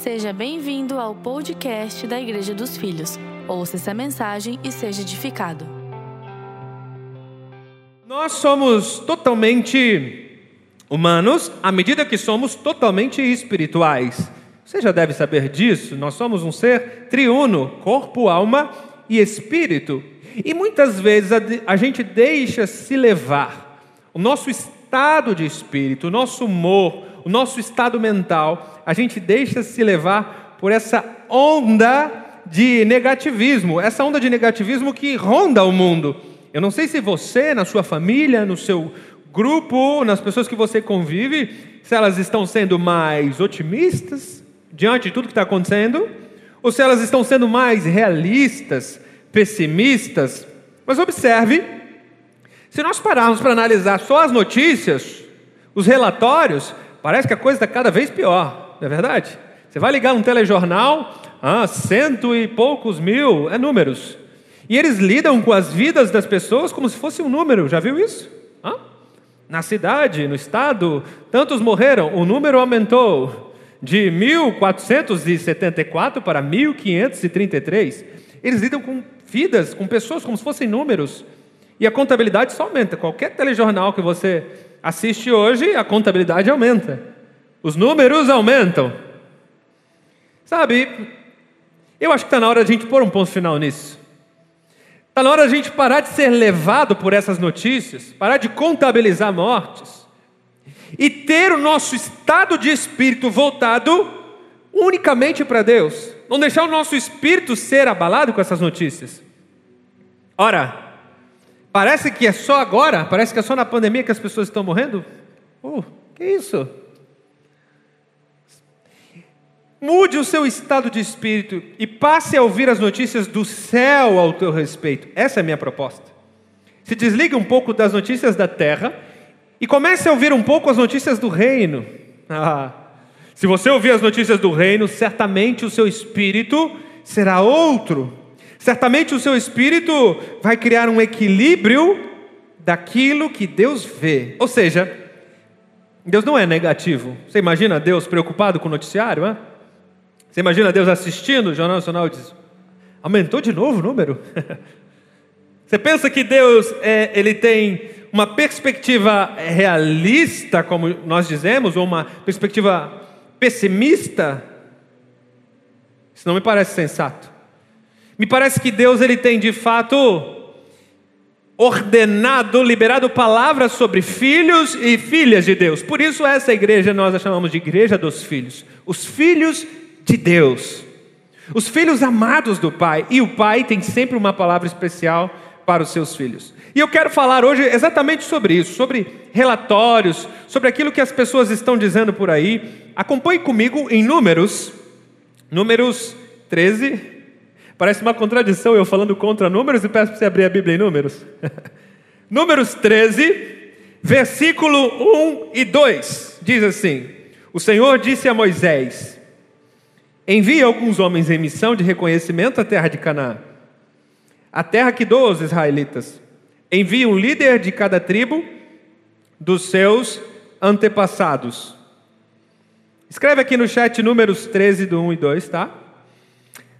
Seja bem-vindo ao podcast da Igreja dos Filhos. Ouça essa mensagem e seja edificado. Nós somos totalmente humanos à medida que somos totalmente espirituais. Você já deve saber disso. Nós somos um ser triuno, corpo, alma e espírito. E muitas vezes a, gente deixa se levar. O nosso estado de espírito, o nosso humor, o nosso estado mental, a gente deixa se levar por essa onda de negativismo, essa onda de negativismo que ronda o mundo. Eu não sei se você, na sua família, no seu grupo, nas pessoas que você convive, se elas estão sendo mais otimistas diante de tudo que está acontecendo, ou se elas estão sendo mais realistas, pessimistas. Mas observe, se nós pararmos para analisar só as notícias, os relatórios, Parece que a coisa está cada vez pior, não é verdade? Você vai ligar um telejornal, ah, cento e poucos mil, é números. E eles lidam com as vidas das pessoas como se fosse um número, já viu isso? Ah? Na cidade, no estado, tantos morreram, o número aumentou de 1474 para 1533. Eles lidam com vidas, com pessoas como se fossem números. E a contabilidade só aumenta. Qualquer telejornal que você assiste hoje, a contabilidade aumenta. Os números aumentam. Sabe, eu acho que está na hora de a gente pôr um ponto final nisso. Está na hora de a gente parar de ser levado por essas notícias, parar de contabilizar mortes e ter o nosso estado de espírito voltado unicamente para Deus. Não deixar o nosso espírito ser abalado com essas notícias. Ora, Parece que é só agora, parece que é só na pandemia que as pessoas estão morrendo. Oh, que isso? Mude o seu estado de espírito e passe a ouvir as notícias do céu ao teu respeito. Essa é a minha proposta. Se desligue um pouco das notícias da terra e comece a ouvir um pouco as notícias do reino. Ah, se você ouvir as notícias do reino, certamente o seu espírito será outro. Certamente o seu espírito vai criar um equilíbrio daquilo que Deus vê. Ou seja, Deus não é negativo. Você imagina Deus preocupado com o noticiário? Hein? Você imagina Deus assistindo o Jornal Nacional e diz: aumentou de novo o número? Você pensa que Deus é, ele tem uma perspectiva realista, como nós dizemos, ou uma perspectiva pessimista? Isso não me parece sensato. Me parece que Deus ele tem de fato ordenado, liberado palavras sobre filhos e filhas de Deus. Por isso essa igreja nós a chamamos de igreja dos filhos, os filhos de Deus. Os filhos amados do Pai, e o Pai tem sempre uma palavra especial para os seus filhos. E eu quero falar hoje exatamente sobre isso, sobre relatórios, sobre aquilo que as pessoas estão dizendo por aí. Acompanhe comigo em Números, Números 13, Parece uma contradição eu falando contra números e peço para você abrir a Bíblia em números. números 13, versículo 1 e 2 diz assim: O Senhor disse a Moisés: Envie alguns homens em missão de reconhecimento à terra de Canaã, a terra que dou aos israelitas. Envie um líder de cada tribo dos seus antepassados. Escreve aqui no chat números 13 do 1 e 2, tá?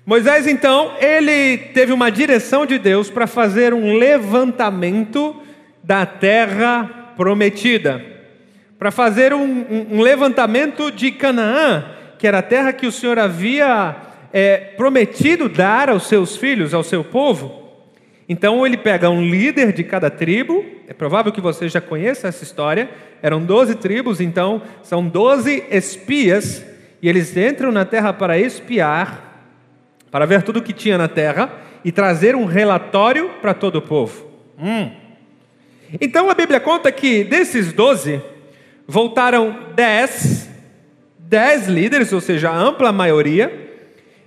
Moisés, então, ele teve uma direção de Deus para fazer um levantamento da terra prometida, para fazer um, um, levantamento de Canaã, que era a terra que o Senhor havia é, prometido dar aos seus filhos, ao seu povo. Então ele pega um líder de cada tribo, é provável que você já conheça essa história, eram 12 tribos, então são 12 espias, e eles entram na terra para espiar para ver tudo o que tinha na terra e trazer um relatório para todo o povo. Hum. Então a Bíblia conta que desses doze, voltaram dez, dez líderes, ou seja, a ampla maioria,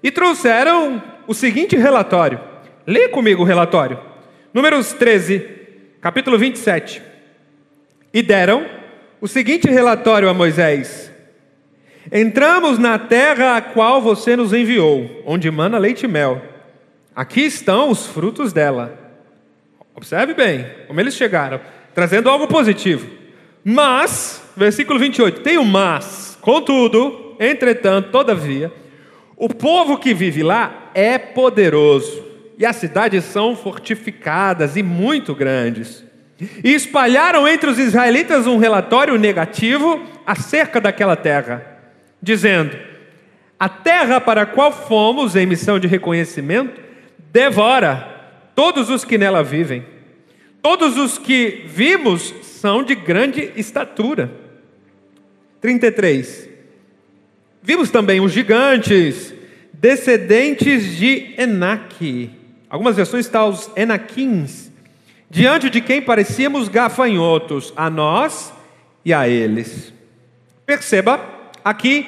e trouxeram o seguinte relatório. Lê comigo o relatório. Números 13, capítulo 27. E deram o seguinte relatório a Moisés: Entramos na terra a qual você nos enviou, onde mana leite e mel. Aqui estão os frutos dela. Observe bem como eles chegaram, trazendo algo positivo. Mas, versículo 28, tem um mas. Contudo, entretanto, todavia, o povo que vive lá é poderoso, e as cidades são fortificadas e muito grandes. E espalharam entre os israelitas um relatório negativo acerca daquela terra, dizendo: A terra para a qual fomos em missão de reconhecimento devora todos os que nela vivem. Todos os que vimos são de grande estatura. 33. Vimos também os gigantes, descendentes de Enaque. Algumas versões estão os Enaquins, diante de quem parecíamos gafanhotos, a nós e a eles. Perceba aqui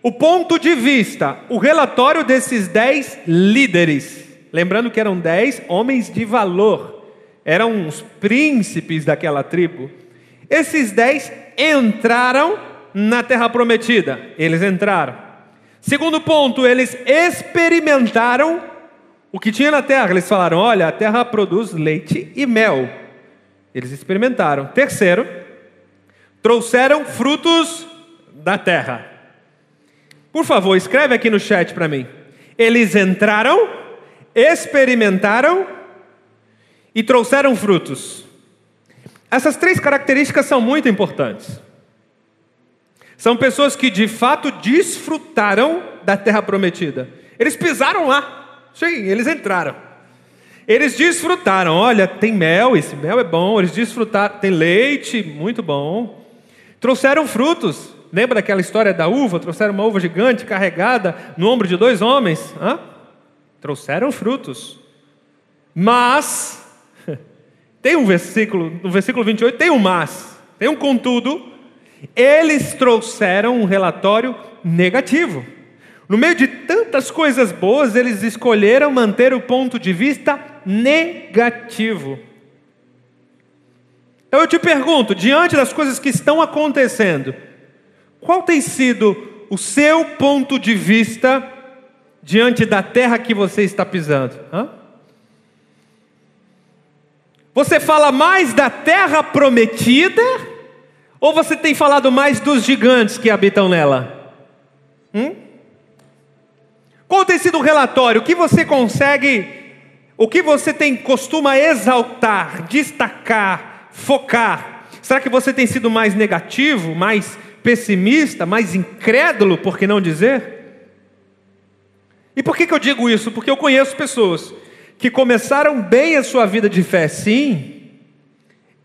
o ponto de vista, o relatório desses dez líderes. Lembrando que eram dez homens de valor, eram os príncipes daquela tribo. Esses dez entraram na terra prometida? Eles entraram. Segundo ponto, eles experimentaram o que tinha na terra. Eles falaram: olha, a terra produz leite e mel. Eles experimentaram. Terceiro, trouxeram frutos da terra. Por favor, escreve aqui no chat para mim. Eles entraram, experimentaram e trouxeram frutos. Essas três características são muito importantes. São pessoas que de fato desfrutaram da terra prometida. Eles pisaram lá. Sim, eles entraram. Eles desfrutaram. Olha, tem mel, esse mel é bom. Eles desfrutaram, tem leite, muito bom. Trouxeram frutos. Lembra daquela história da uva? Trouxeram uma uva gigante carregada no ombro de dois homens. Hã? Trouxeram frutos. Mas, tem um versículo, no versículo 28, tem um mas, tem um contudo, eles trouxeram um relatório negativo. No meio de tantas coisas boas, eles escolheram manter o ponto de vista negativo. Então eu te pergunto, diante das coisas que estão acontecendo, qual tem sido o seu ponto de vista diante da terra que você está pisando? Hã? Você fala mais da terra prometida ou você tem falado mais dos gigantes que habitam nela? Hum? Qual tem sido o relatório? O que você consegue, o que você tem costuma exaltar, destacar, focar? Será que você tem sido mais negativo, mais pessimista, mais incrédulo, por que não dizer? E por que, que eu digo isso? Porque eu conheço pessoas que começaram bem a sua vida de fé, sim,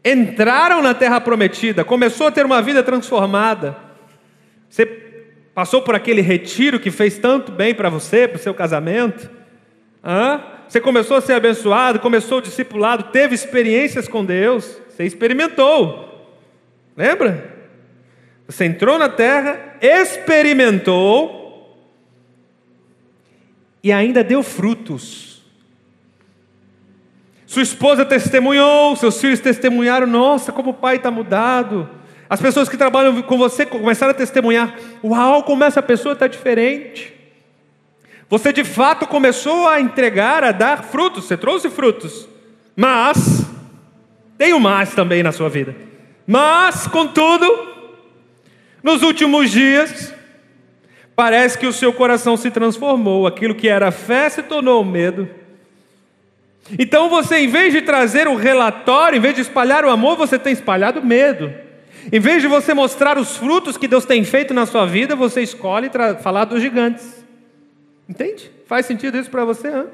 entraram na terra prometida, começou a ter uma vida transformada. Você passou por aquele retiro que fez tanto bem para você, para o seu casamento. Hã? Você começou a ser abençoado, começou o discipulado, teve experiências com Deus, você experimentou. Lembra? Você entrou na terra, experimentou e ainda deu frutos. Sua esposa testemunhou, seus filhos testemunharam, nossa, como o pai está mudado. As pessoas que trabalham com você começaram a testemunhar, uau, como essa pessoa está diferente. Você de fato começou a entregar, a dar frutos, você trouxe frutos. Mas, tem um mais também na sua vida. Mas, contudo, nos últimos dias, parece que o seu coração se transformou, aquilo que era fé se tornou medo. Então você, em vez de trazer o relatório, em vez de espalhar o amor, você tem espalhado medo. Em vez de você mostrar os frutos que Deus tem feito na sua vida, você escolhe falar dos gigantes. Entende? Faz sentido isso para você? Hein?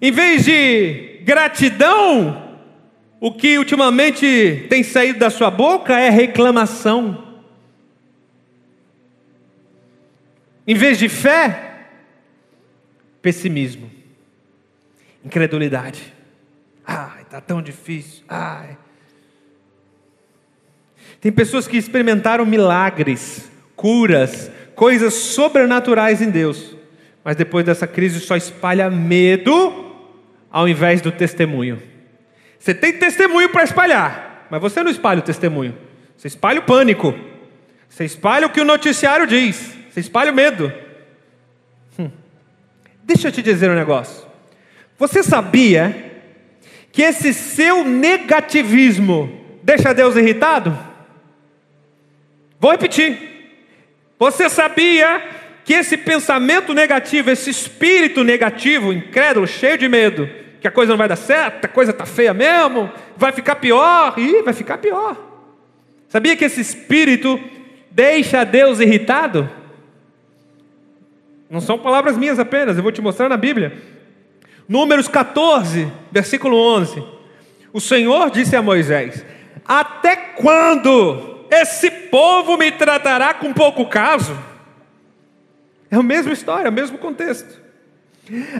Em vez de gratidão, o que ultimamente tem saído da sua boca é reclamação. Em vez de fé, pessimismo incredulidade. Ai, está tão difícil. Ai. Tem pessoas que experimentaram milagres, curas, coisas sobrenaturais em Deus, mas depois dessa crise só espalha medo ao invés do testemunho. Você tem testemunho para espalhar, mas você não espalha o testemunho, você espalha o pânico, você espalha o que o noticiário diz, você espalha o medo. Hum. Deixa eu te dizer um negócio. Você sabia que esse seu negativismo deixa Deus irritado? Vou repetir. Você sabia que esse pensamento negativo, esse espírito negativo, incrédulo, cheio de medo, que a coisa não vai dar certo, a coisa está feia mesmo, vai ficar pior, e vai ficar pior. Sabia que esse espírito deixa Deus irritado? Não são palavras minhas apenas, eu vou te mostrar na Bíblia. Números 14, versículo 11. O Senhor disse a Moisés: Até quando esse povo me tratará com pouco caso? É a mesma história, é o mesmo contexto.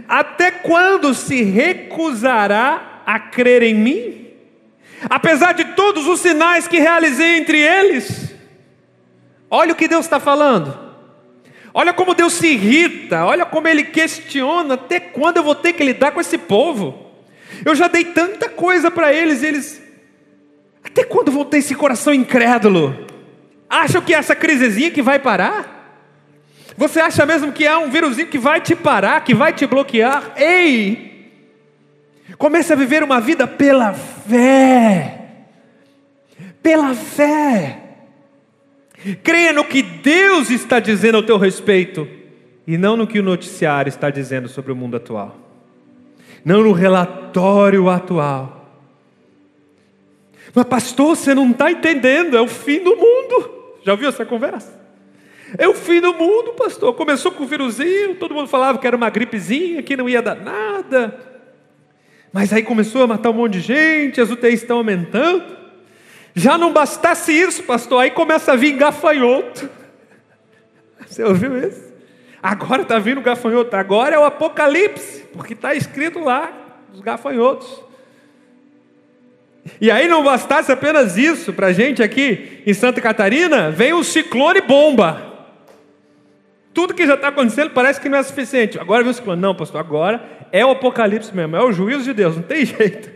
Até quando se recusará a crer em mim? Apesar de todos os sinais que realizei entre eles. Olha o que Deus está falando. Olha como Deus se irrita, olha como Ele questiona: até quando eu vou ter que lidar com esse povo? Eu já dei tanta coisa para eles, e eles. Até quando vão ter esse coração incrédulo? Acham que é essa crisezinha que vai parar? Você acha mesmo que há um vírusinho que vai te parar, que vai te bloquear? Ei! Comece a viver uma vida pela fé. Pela fé. Creia no que Deus está dizendo ao teu respeito e não no que o noticiário está dizendo sobre o mundo atual. Não no relatório atual. Mas, pastor, você não está entendendo, é o fim do mundo. Já ouviu essa conversa? É o fim do mundo, pastor. Começou com o vírusinho, todo mundo falava que era uma gripezinha, que não ia dar nada. Mas aí começou a matar um monte de gente, as UTIs estão aumentando. Já não bastasse isso, pastor, aí começa a vir gafanhoto. Você ouviu isso? Agora está vindo gafanhoto, agora é o apocalipse, porque está escrito lá, os gafanhotos. E aí não bastasse apenas isso, para a gente aqui em Santa Catarina, vem o ciclone bomba. Tudo que já está acontecendo parece que não é suficiente. Agora viu o não, pastor, agora é o apocalipse mesmo, é o juízo de Deus, não tem jeito.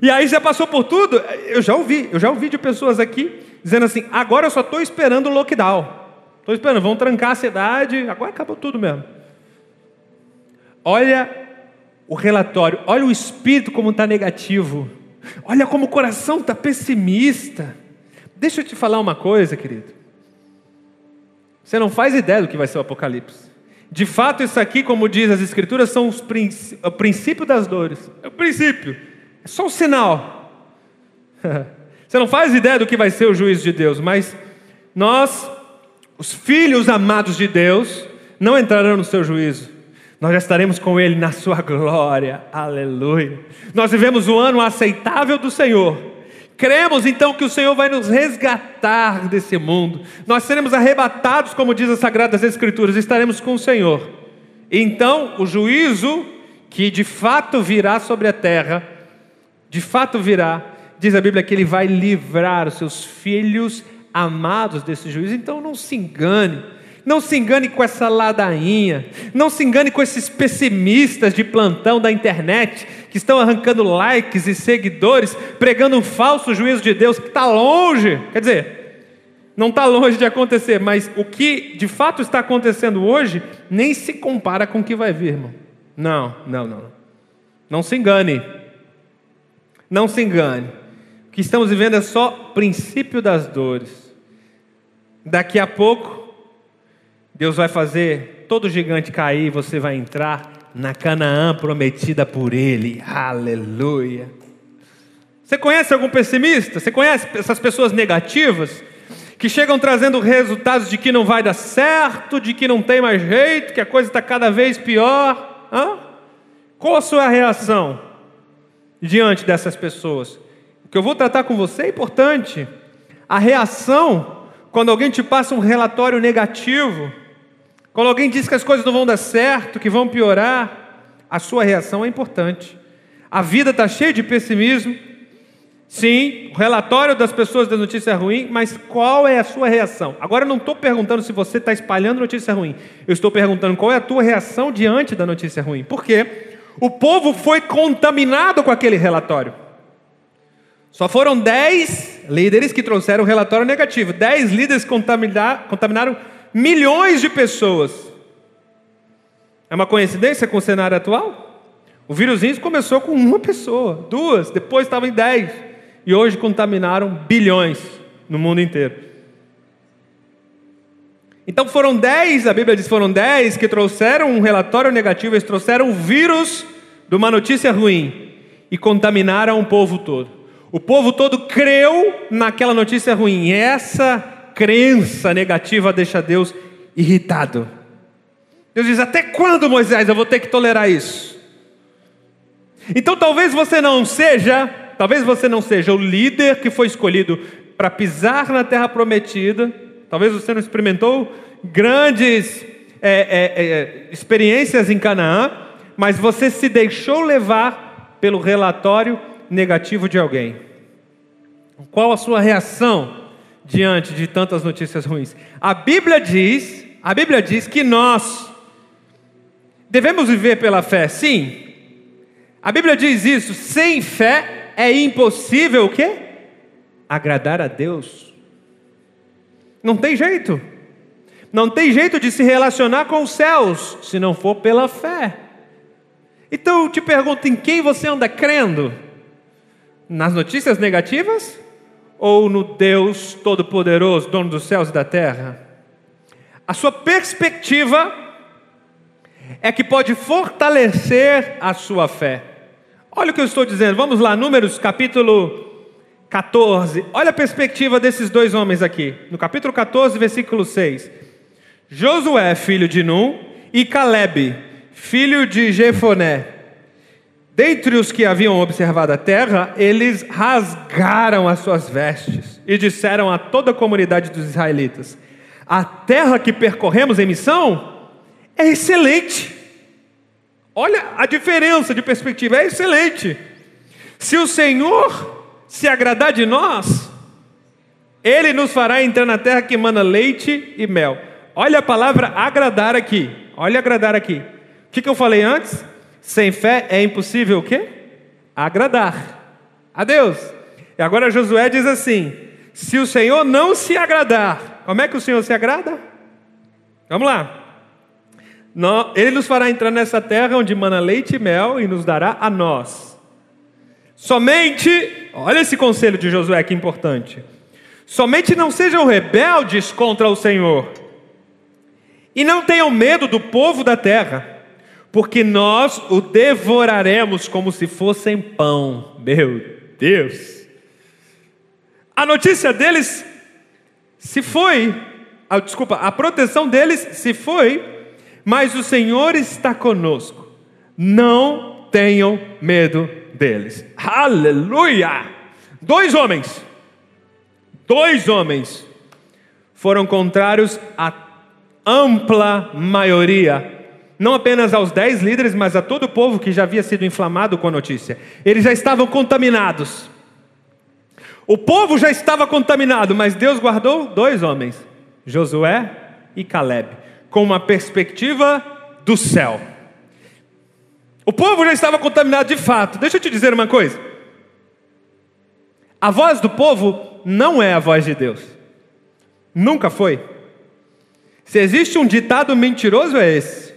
E aí já passou por tudo. Eu já ouvi, eu já ouvi de pessoas aqui dizendo assim: agora eu só estou esperando o lockdown. Estou esperando, vão trancar a cidade, agora acabou tudo mesmo. Olha o relatório, olha o espírito como está negativo, olha como o coração está pessimista. Deixa eu te falar uma coisa, querido. Você não faz ideia do que vai ser o Apocalipse. De fato, isso aqui, como diz as Escrituras, são os princ... o princípio das dores. É o princípio. É só um sinal. Você não faz ideia do que vai ser o juízo de Deus, mas nós, os filhos amados de Deus, não entrarão no seu juízo. Nós já estaremos com Ele na sua glória. Aleluia. Nós vivemos o ano aceitável do Senhor Cremos então que o Senhor vai nos resgatar desse mundo. Nós seremos arrebatados, como diz as Sagradas Escrituras, estaremos com o Senhor. Então, o juízo que de fato virá sobre a terra, de fato virá, diz a Bíblia que ele vai livrar os seus filhos amados desse juízo. Então, não se engane. Não se engane com essa ladainha, não se engane com esses pessimistas de plantão da internet que estão arrancando likes e seguidores, pregando um falso juízo de Deus que está longe. Quer dizer, não está longe de acontecer, mas o que de fato está acontecendo hoje nem se compara com o que vai vir, irmão. Não, não, não. Não se engane. Não se engane. O que estamos vivendo é só princípio das dores. Daqui a pouco Deus vai fazer todo gigante cair, você vai entrar na Canaã prometida por Ele. Aleluia. Você conhece algum pessimista? Você conhece essas pessoas negativas? Que chegam trazendo resultados de que não vai dar certo, de que não tem mais jeito, que a coisa está cada vez pior. Hã? Qual a sua reação diante dessas pessoas? O que eu vou tratar com você é importante. A reação, quando alguém te passa um relatório negativo, quando alguém diz que as coisas não vão dar certo, que vão piorar, a sua reação é importante. A vida está cheia de pessimismo. Sim, o relatório das pessoas da notícia é ruim, mas qual é a sua reação? Agora eu não estou perguntando se você está espalhando notícia ruim. Eu estou perguntando qual é a tua reação diante da notícia ruim. Por quê? O povo foi contaminado com aquele relatório. Só foram dez líderes que trouxeram o relatório negativo. Dez líderes contaminaram milhões de pessoas. É uma coincidência com o cenário atual? O vírusinho começou com uma pessoa, duas, depois estava em dez, e hoje contaminaram bilhões no mundo inteiro. Então foram dez, a Bíblia diz foram dez que trouxeram um relatório negativo, eles trouxeram o vírus de uma notícia ruim e contaminaram o povo todo. O povo todo creu naquela notícia ruim. Essa crença negativa deixa Deus irritado. Deus diz: Até quando, Moisés, eu vou ter que tolerar isso? Então talvez você não seja, talvez você não seja o líder que foi escolhido para pisar na terra prometida. Talvez você não experimentou grandes é, é, é, experiências em Canaã, mas você se deixou levar pelo relatório negativo de alguém. Qual a sua reação diante de tantas notícias ruins? A Bíblia diz, a Bíblia diz que nós devemos viver pela fé, sim. A Bíblia diz isso, sem fé é impossível o quê? Agradar a Deus. Não tem jeito. Não tem jeito de se relacionar com os céus se não for pela fé. Então eu te pergunto: em quem você anda crendo? Nas notícias negativas? Ou no Deus Todo-Poderoso, dono dos céus e da terra? A sua perspectiva é que pode fortalecer a sua fé. Olha o que eu estou dizendo, vamos lá, Números capítulo 14. Olha a perspectiva desses dois homens aqui. No capítulo 14, versículo 6. Josué, filho de Num, e Caleb, filho de Jefoné. Dentre os que haviam observado a terra, eles rasgaram as suas vestes e disseram a toda a comunidade dos israelitas: A terra que percorremos em missão é excelente. Olha a diferença de perspectiva, é excelente. Se o Senhor se agradar de nós, Ele nos fará entrar na terra que emana leite e mel. Olha a palavra agradar aqui. Olha agradar aqui. O que, eu falei antes? Sem fé é impossível o quê? Agradar a Deus. E agora Josué diz assim: se o Senhor não se agradar, como é que o Senhor se agrada? Vamos lá. Ele nos fará entrar nessa terra onde mana leite e mel e nos dará a nós. Somente, olha esse conselho de Josué que importante. Somente não sejam rebeldes contra o Senhor e não tenham medo do povo da terra, porque nós o devoraremos como se fossem pão. Meu Deus! A notícia deles se foi, a, desculpa, a proteção deles se foi, mas o Senhor está conosco. Não tenham medo deles. Aleluia! Dois homens, dois homens foram contrários a ampla maioria, não apenas aos dez líderes, mas a todo o povo que já havia sido inflamado com a notícia. Eles já estavam contaminados. O povo já estava contaminado, mas Deus guardou dois homens, Josué e Caleb, com uma perspectiva do céu. O povo já estava contaminado de fato. Deixa eu te dizer uma coisa. A voz do povo não é a voz de Deus. Nunca foi. Se existe um ditado mentiroso, é esse: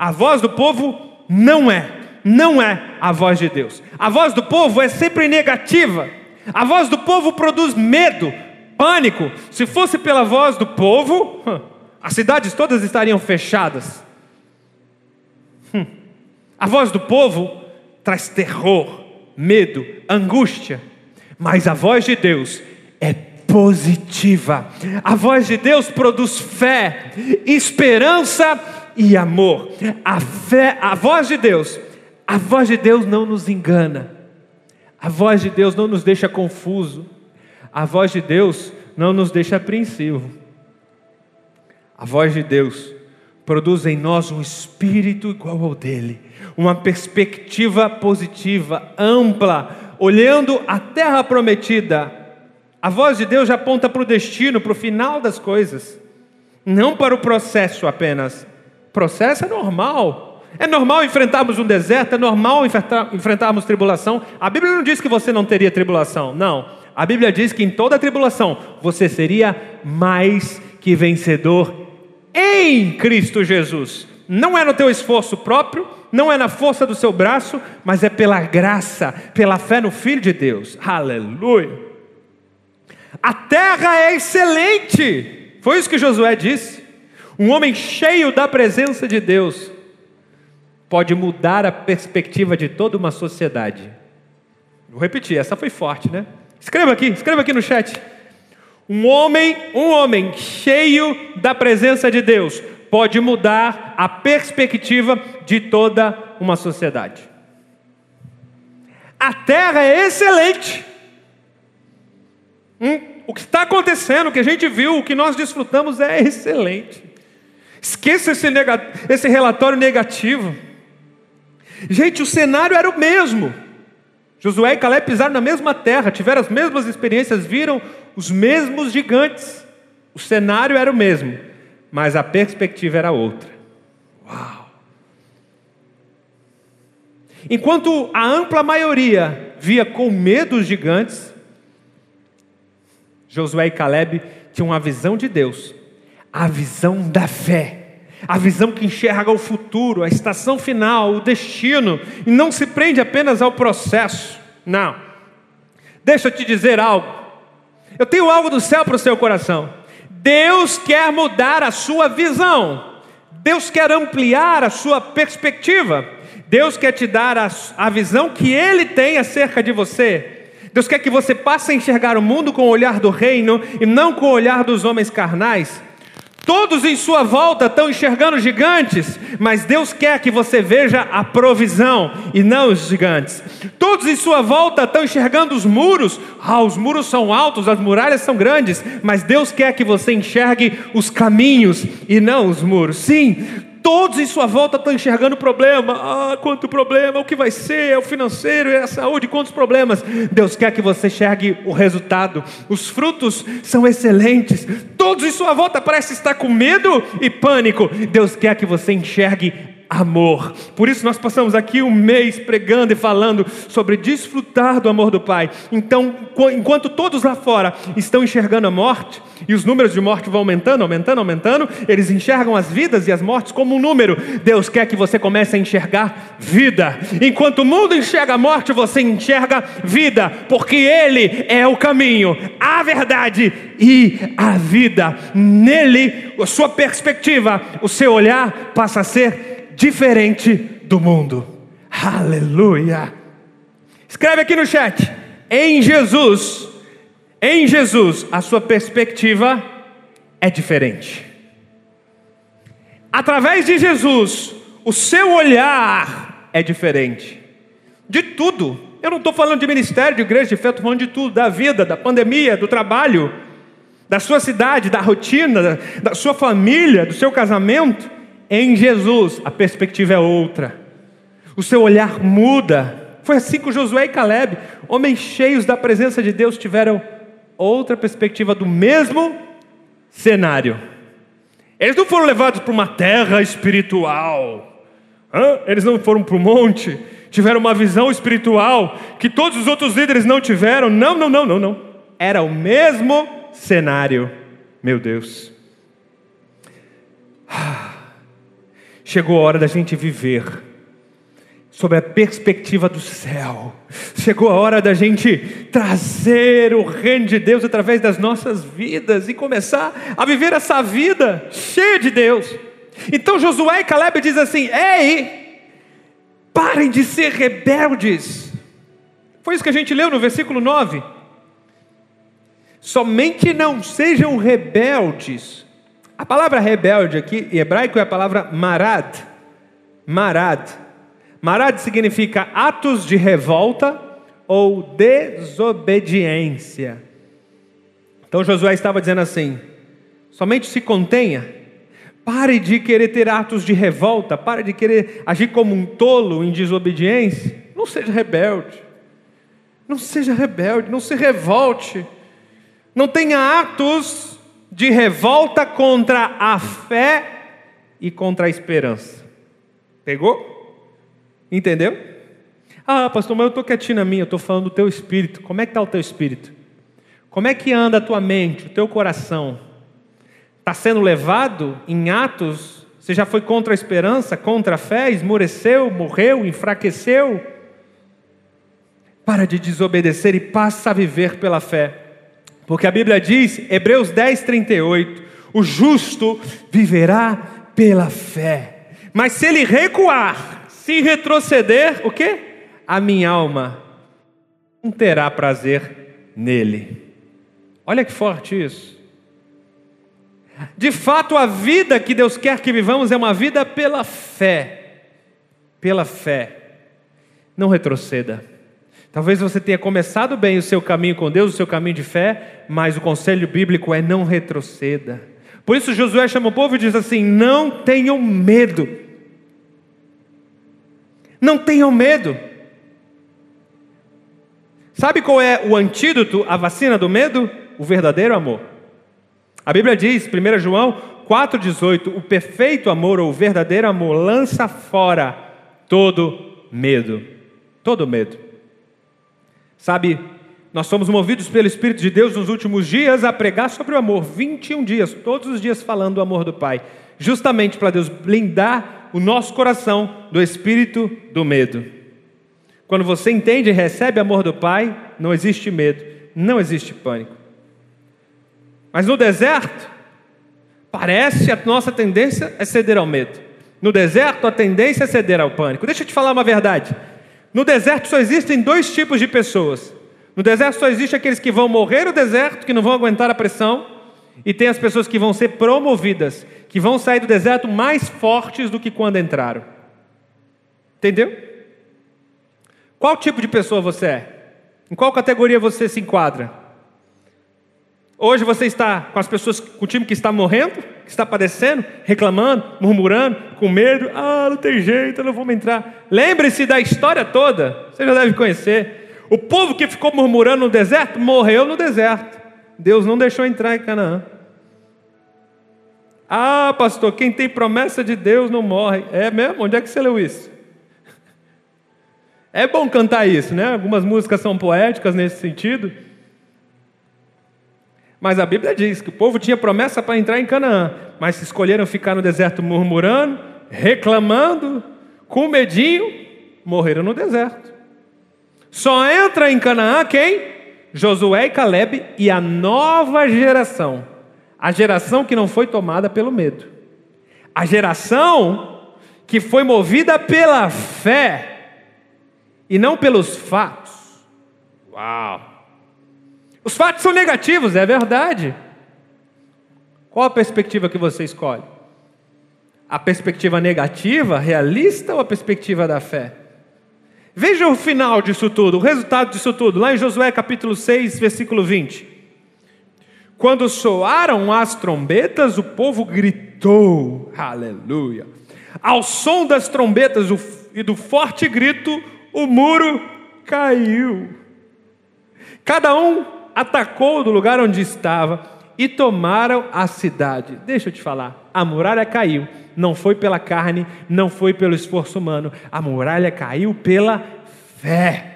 a voz do povo não é, não é a voz de Deus. A voz do povo é sempre negativa. A voz do povo produz medo, pânico. Se fosse pela voz do povo, as cidades todas estariam fechadas. Hum. A voz do povo traz terror, medo, angústia. Mas a voz de Deus é positiva. A voz de Deus produz fé, esperança e amor. A fé, a voz de Deus, a voz de Deus não nos engana. A voz de Deus não nos deixa confuso. A voz de Deus não nos deixa apreensivo. A voz de Deus produz em nós um espírito igual ao dele, uma perspectiva positiva, ampla, olhando a terra prometida, a voz de Deus já aponta para o destino, para o final das coisas, não para o processo apenas. Processo é normal. É normal enfrentarmos um deserto, é normal enfrentarmos tribulação. A Bíblia não diz que você não teria tribulação, não. A Bíblia diz que em toda tribulação você seria mais que vencedor em Cristo Jesus. Não é no teu esforço próprio, não é na força do seu braço, mas é pela graça, pela fé no Filho de Deus. Aleluia. A terra é excelente. Foi isso que Josué disse. Um homem cheio da presença de Deus pode mudar a perspectiva de toda uma sociedade. Vou repetir, essa foi forte, né? Escreva aqui, escreva aqui no chat. Um homem, um homem cheio da presença de Deus pode mudar a perspectiva de toda uma sociedade. A terra é excelente. Hum, o que está acontecendo, o que a gente viu, o que nós desfrutamos é excelente. Esqueça esse, esse relatório negativo. Gente, o cenário era o mesmo. Josué e Caleb pisaram na mesma terra, tiveram as mesmas experiências, viram os mesmos gigantes. O cenário era o mesmo, mas a perspectiva era outra. Uau! Enquanto a ampla maioria via com medo os gigantes, Josué e Caleb tinham uma visão de Deus, a visão da fé a visão que enxerga o futuro, a estação final, o destino, e não se prende apenas ao processo. Não. Deixa eu te dizer algo. Eu tenho algo do céu para o seu coração. Deus quer mudar a sua visão. Deus quer ampliar a sua perspectiva. Deus quer te dar a, a visão que Ele tem acerca de você. Deus quer que você passe a enxergar o mundo com o olhar do reino e não com o olhar dos homens carnais. Todos em sua volta estão enxergando gigantes, mas Deus quer que você veja a provisão e não os gigantes. Todos em sua volta estão enxergando os muros. Ah, os muros são altos, as muralhas são grandes, mas Deus quer que você enxergue os caminhos e não os muros. Sim, Todos em sua volta estão enxergando problema. Ah, quanto problema, o que vai ser? É o financeiro, é a saúde, quantos problemas. Deus quer que você enxergue o resultado. Os frutos são excelentes. Todos em sua volta parecem estar com medo e pânico. Deus quer que você enxergue amor. Por isso nós passamos aqui um mês pregando e falando sobre desfrutar do amor do Pai. Então, enquanto todos lá fora estão enxergando a morte, e os números de morte vão aumentando, aumentando, aumentando, eles enxergam as vidas e as mortes como um número. Deus quer que você comece a enxergar vida. Enquanto o mundo enxerga a morte, você enxerga vida, porque Ele é o caminho, a verdade e a vida. Nele, a sua perspectiva, o seu olhar passa a ser diferente do mundo. Aleluia. Escreve aqui no chat. Em Jesus, em Jesus, a sua perspectiva é diferente. Através de Jesus, o seu olhar é diferente. De tudo. Eu não estou falando de ministério, de igreja, de fé, estou falando de tudo, da vida, da pandemia, do trabalho, da sua cidade, da rotina, da sua família, do seu casamento. Em Jesus, a perspectiva é outra. O seu olhar muda. Foi assim com Josué e Caleb, homens cheios da presença de Deus, tiveram outra perspectiva do mesmo cenário. Eles não foram levados para uma terra espiritual. Hã? Eles não foram para o monte, tiveram uma visão espiritual que todos os outros líderes não tiveram. Não, não, não, não, não. Era o mesmo cenário. Meu Deus. Ah. Chegou a hora da gente viver sobre a perspectiva do céu. Chegou a hora da gente trazer o reino de Deus através das nossas vidas e começar a viver essa vida cheia de Deus. Então Josué e Caleb diz assim: "Ei, parem de ser rebeldes". Foi isso que a gente leu no versículo 9. Somente não sejam rebeldes a palavra rebelde aqui em hebraico é a palavra marad. Marad. Marad significa atos de revolta ou desobediência. Então Josué estava dizendo assim: somente se contenha, pare de querer ter atos de revolta, pare de querer agir como um tolo em desobediência. Não seja rebelde, não seja rebelde, não se revolte, não tenha atos de revolta contra a fé e contra a esperança. Pegou? Entendeu? Ah, pastor, mas eu estou quietinho na minha, eu estou falando do teu espírito. Como é que está o teu espírito? Como é que anda a tua mente, o teu coração? Está sendo levado em atos? Você já foi contra a esperança, contra a fé, esmoreceu, morreu, enfraqueceu? Para de desobedecer e passa a viver pela fé. Porque a Bíblia diz, Hebreus 10, 38, O justo viverá pela fé. Mas se ele recuar, se retroceder, o que? A minha alma não terá prazer nele. Olha que forte isso. De fato, a vida que Deus quer que vivamos é uma vida pela fé. Pela fé. Não retroceda. Talvez você tenha começado bem o seu caminho com Deus, o seu caminho de fé, mas o conselho bíblico é não retroceda. Por isso Josué chama o povo e diz assim: não tenham medo. Não tenham medo. Sabe qual é o antídoto, a vacina do medo? O verdadeiro amor. A Bíblia diz, 1 João 4,18: o perfeito amor ou o verdadeiro amor lança fora todo medo. Todo medo. Sabe, nós somos movidos pelo Espírito de Deus nos últimos dias a pregar sobre o amor, 21 dias, todos os dias falando do amor do Pai, justamente para Deus blindar o nosso coração do espírito do medo. Quando você entende e recebe amor do Pai, não existe medo, não existe pânico. Mas no deserto, parece a nossa tendência é ceder ao medo. No deserto, a tendência é ceder ao pânico. Deixa eu te falar uma verdade. No deserto só existem dois tipos de pessoas. No deserto só existe aqueles que vão morrer no deserto, que não vão aguentar a pressão, e tem as pessoas que vão ser promovidas, que vão sair do deserto mais fortes do que quando entraram. Entendeu? Qual tipo de pessoa você é? Em qual categoria você se enquadra? Hoje você está com as pessoas, com o time que está morrendo, que está padecendo, reclamando, murmurando, com medo. Ah, não tem jeito, eu não vou entrar. Lembre-se da história toda, você já deve conhecer. O povo que ficou murmurando no deserto morreu no deserto. Deus não deixou entrar em Canaã. Ah, pastor, quem tem promessa de Deus não morre. É mesmo? Onde é que você leu isso? É bom cantar isso, né? Algumas músicas são poéticas nesse sentido. Mas a Bíblia diz que o povo tinha promessa para entrar em Canaã, mas escolheram ficar no deserto murmurando, reclamando, com medinho, morreram no deserto. Só entra em Canaã quem? Josué e Caleb e a nova geração. A geração que não foi tomada pelo medo. A geração que foi movida pela fé e não pelos fatos. Uau! Os fatos são negativos, é verdade. Qual a perspectiva que você escolhe? A perspectiva negativa, realista ou a perspectiva da fé? Veja o final disso tudo, o resultado disso tudo, lá em Josué capítulo 6, versículo 20. Quando soaram as trombetas, o povo gritou, aleluia. Ao som das trombetas e do forte grito, o muro caiu. Cada um atacou do lugar onde estava e tomaram a cidade. Deixa eu te falar, a muralha caiu, não foi pela carne, não foi pelo esforço humano, a muralha caiu pela fé.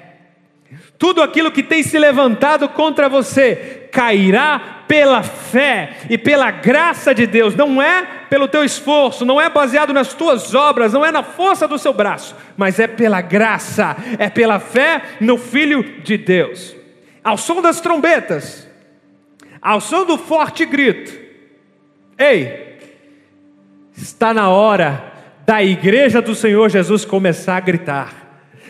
Tudo aquilo que tem se levantado contra você cairá pela fé e pela graça de Deus, não é pelo teu esforço, não é baseado nas tuas obras, não é na força do seu braço, mas é pela graça, é pela fé no Filho de Deus ao som das trombetas, ao som do forte grito: Ei, está na hora da igreja do Senhor Jesus começar a gritar.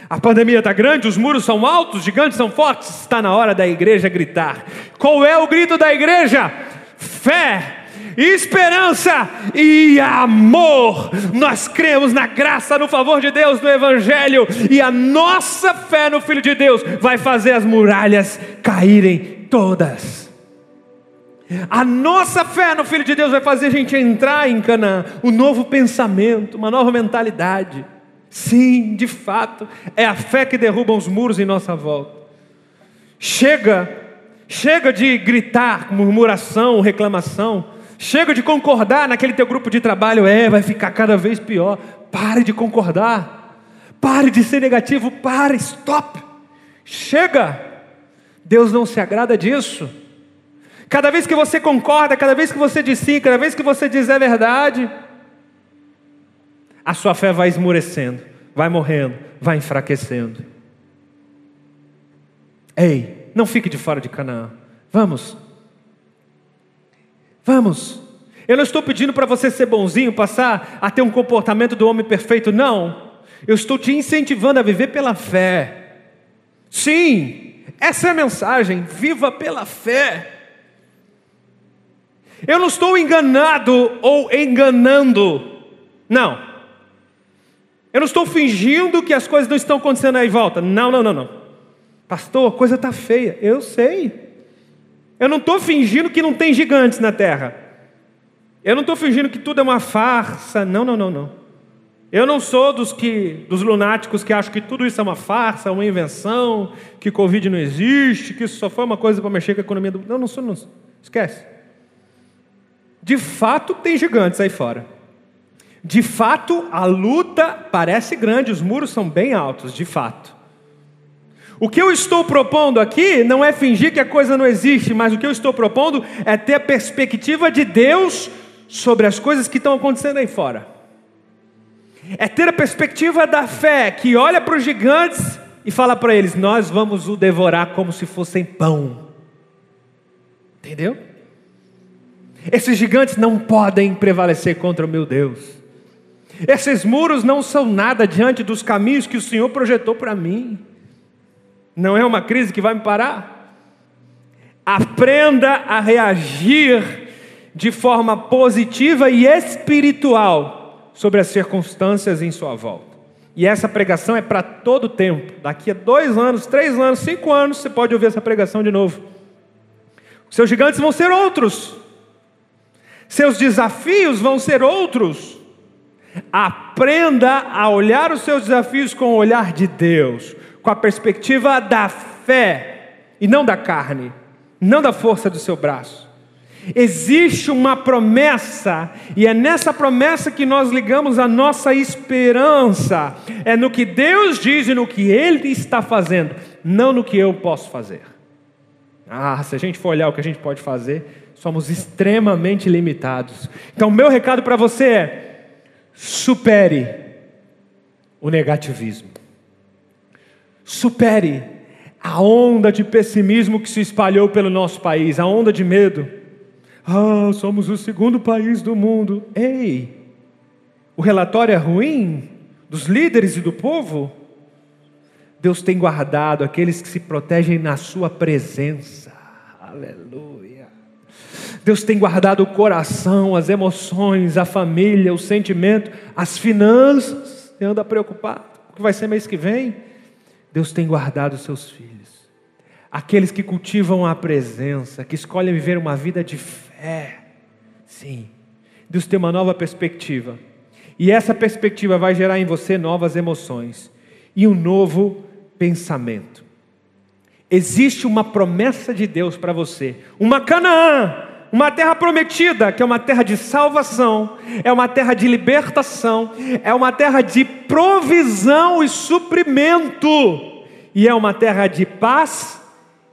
A pandemia está grande, os muros são altos, os gigantes são fortes, está na hora da igreja gritar. Qual é o grito da igreja? Fé esperança e amor. Nós cremos na graça, no favor de Deus, no Evangelho, e a nossa fé no Filho de Deus vai fazer as muralhas caírem todas. A nossa fé no Filho de Deus vai fazer a gente entrar em Canaã, um novo pensamento, uma nova mentalidade. Sim, de fato, é a fé que derruba os muros em nossa volta. Chega, chega de gritar, murmuração, reclamação. Chega de concordar naquele teu grupo de trabalho, é, vai ficar cada vez pior. Pare de concordar. Pare de ser negativo, pare, stop. Chega. Deus não se agrada disso. Cada vez que você concorda, cada vez que você diz sim, cada vez que você diz é verdade, a sua fé vai esmurecendo, vai morrendo, vai enfraquecendo. Ei, não fique de fora de Canaã. Vamos, Vamos. Eu não estou pedindo para você ser bonzinho, passar a ter um comportamento do homem perfeito, não. Eu estou te incentivando a viver pela fé. Sim, essa é a mensagem. Viva pela fé. Eu não estou enganado ou enganando. Não. Eu não estou fingindo que as coisas não estão acontecendo aí em volta. Não, não, não, não. Pastor, a coisa está feia. Eu sei. Eu não estou fingindo que não tem gigantes na terra. Eu não estou fingindo que tudo é uma farsa. Não, não, não, não. Eu não sou dos que dos lunáticos que acham que tudo isso é uma farsa, uma invenção, que Covid não existe, que isso só foi uma coisa para mexer com a economia do. Não, não sou, não. Esquece. De fato, tem gigantes aí fora. De fato, a luta parece grande, os muros são bem altos, de fato. O que eu estou propondo aqui não é fingir que a coisa não existe, mas o que eu estou propondo é ter a perspectiva de Deus sobre as coisas que estão acontecendo aí fora. É ter a perspectiva da fé, que olha para os gigantes e fala para eles: Nós vamos o devorar como se fossem pão. Entendeu? Esses gigantes não podem prevalecer contra o meu Deus. Esses muros não são nada diante dos caminhos que o Senhor projetou para mim. Não é uma crise que vai me parar. Aprenda a reagir de forma positiva e espiritual sobre as circunstâncias em sua volta. E essa pregação é para todo tempo. Daqui a dois anos, três anos, cinco anos, você pode ouvir essa pregação de novo. Seus gigantes vão ser outros. Seus desafios vão ser outros. Aprenda a olhar os seus desafios com o olhar de Deus, com a perspectiva da fé e não da carne, não da força do seu braço. Existe uma promessa, e é nessa promessa que nós ligamos a nossa esperança. É no que Deus diz e no que Ele está fazendo, não no que eu posso fazer. Ah, se a gente for olhar o que a gente pode fazer, Somos extremamente limitados. Então, meu recado para você é: supere o negativismo. Supere a onda de pessimismo que se espalhou pelo nosso país, a onda de medo. Ah, somos o segundo país do mundo. Ei, o relatório é ruim dos líderes e do povo? Deus tem guardado aqueles que se protegem na Sua presença. Aleluia. Deus tem guardado o coração, as emoções, a família, o sentimento, as finanças. Você anda preocupado o que vai ser mês que vem? Deus tem guardado seus filhos. Aqueles que cultivam a presença, que escolhem viver uma vida de fé. Sim, Deus tem uma nova perspectiva. E essa perspectiva vai gerar em você novas emoções e um novo pensamento. Existe uma promessa de Deus para você, uma Canaã uma terra prometida, que é uma terra de salvação, é uma terra de libertação, é uma terra de provisão e suprimento, e é uma terra de paz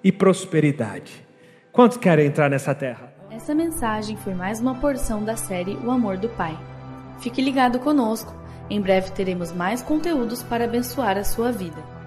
e prosperidade. Quantos querem entrar nessa terra? Essa mensagem foi mais uma porção da série O Amor do Pai. Fique ligado conosco, em breve teremos mais conteúdos para abençoar a sua vida.